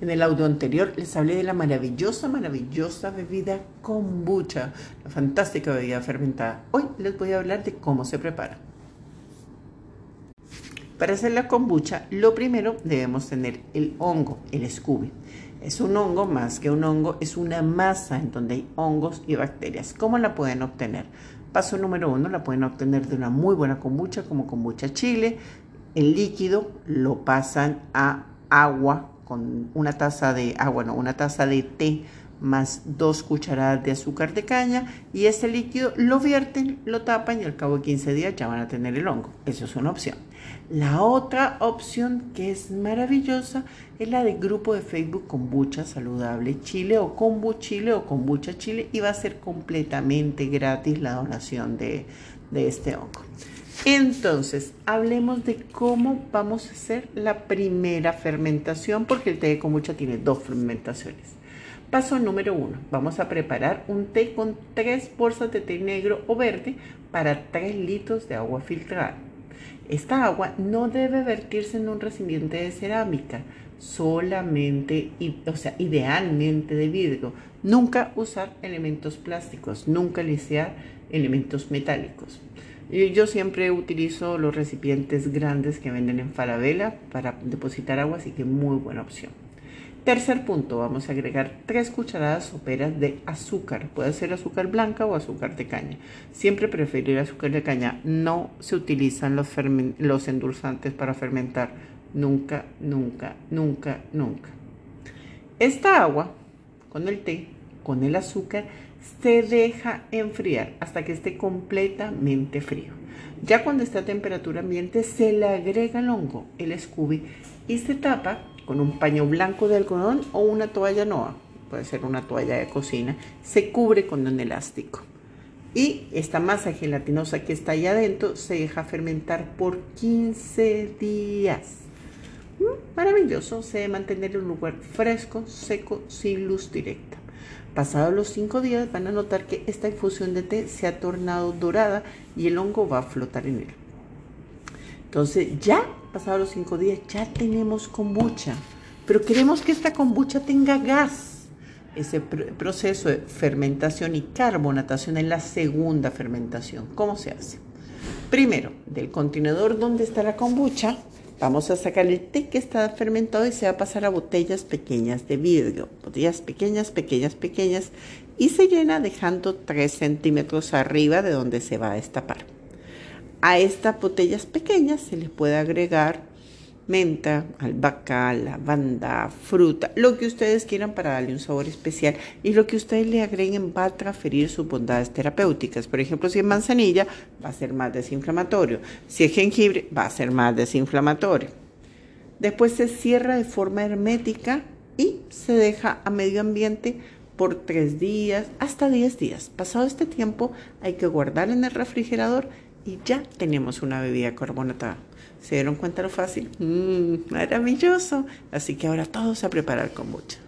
En el audio anterior les hablé de la maravillosa, maravillosa bebida kombucha, la fantástica bebida fermentada. Hoy les voy a hablar de cómo se prepara. Para hacer la kombucha, lo primero debemos tener el hongo, el scooby. Es un hongo más que un hongo, es una masa en donde hay hongos y bacterias. ¿Cómo la pueden obtener? Paso número uno, la pueden obtener de una muy buena kombucha como kombucha chile. El líquido lo pasan a agua con una taza de agua, no, una taza de té más dos cucharadas de azúcar de caña y ese líquido lo vierten, lo tapan y al cabo de 15 días ya van a tener el hongo. Eso es una opción. La otra opción que es maravillosa es la del grupo de Facebook Kombucha Saludable Chile o Kombu Chile o Kombucha Chile y va a ser completamente gratis la donación de, de este hongo. Entonces, hablemos de cómo vamos a hacer la primera fermentación, porque el té de kombucha tiene dos fermentaciones. Paso número uno, vamos a preparar un té con tres bolsas de té negro o verde para 3 litros de agua filtrada. Esta agua no debe vertirse en un recipiente de cerámica, solamente, o sea, idealmente de vidrio. Nunca usar elementos plásticos, nunca liciar elementos metálicos. Yo siempre utilizo los recipientes grandes que venden en Falabella para depositar agua, así que muy buena opción. Tercer punto, vamos a agregar tres cucharadas soperas de azúcar. Puede ser azúcar blanca o azúcar de caña. Siempre preferir azúcar de caña. No se utilizan los endulzantes para fermentar. Nunca, nunca, nunca, nunca. Esta agua con el té, con el azúcar, se deja enfriar hasta que esté completamente frío. Ya cuando está a temperatura ambiente se le agrega el hongo, el Scooby, y se tapa con un paño blanco de algodón o una toalla noa, puede ser una toalla de cocina, se cubre con un elástico. Y esta masa gelatinosa que está ahí adentro se deja fermentar por 15 días. Mm, maravilloso, se debe mantener en un lugar fresco, seco, sin luz directa. Pasados los cinco días van a notar que esta infusión de té se ha tornado dorada y el hongo va a flotar en él. Entonces ya, pasados los cinco días, ya tenemos kombucha, pero queremos que esta kombucha tenga gas. Ese proceso de fermentación y carbonatación es la segunda fermentación. ¿Cómo se hace? Primero, del contenedor donde está la kombucha, Vamos a sacar el té que está fermentado y se va a pasar a botellas pequeñas de vidrio. Botellas pequeñas, pequeñas, pequeñas. Y se llena dejando 3 centímetros arriba de donde se va a destapar. A estas botellas pequeñas se les puede agregar menta, albahaca, lavanda, fruta, lo que ustedes quieran para darle un sabor especial y lo que ustedes le agreguen va a transferir sus bondades terapéuticas. Por ejemplo, si es manzanilla, va a ser más desinflamatorio. Si es jengibre, va a ser más desinflamatorio. Después se cierra de forma hermética y se deja a medio ambiente por tres días, hasta 10 días. Pasado este tiempo, hay que guardar en el refrigerador y ya tenemos una bebida carbonatada. ¿Se dieron cuenta lo fácil? Mmm, maravilloso. Así que ahora todos a preparar kombucha.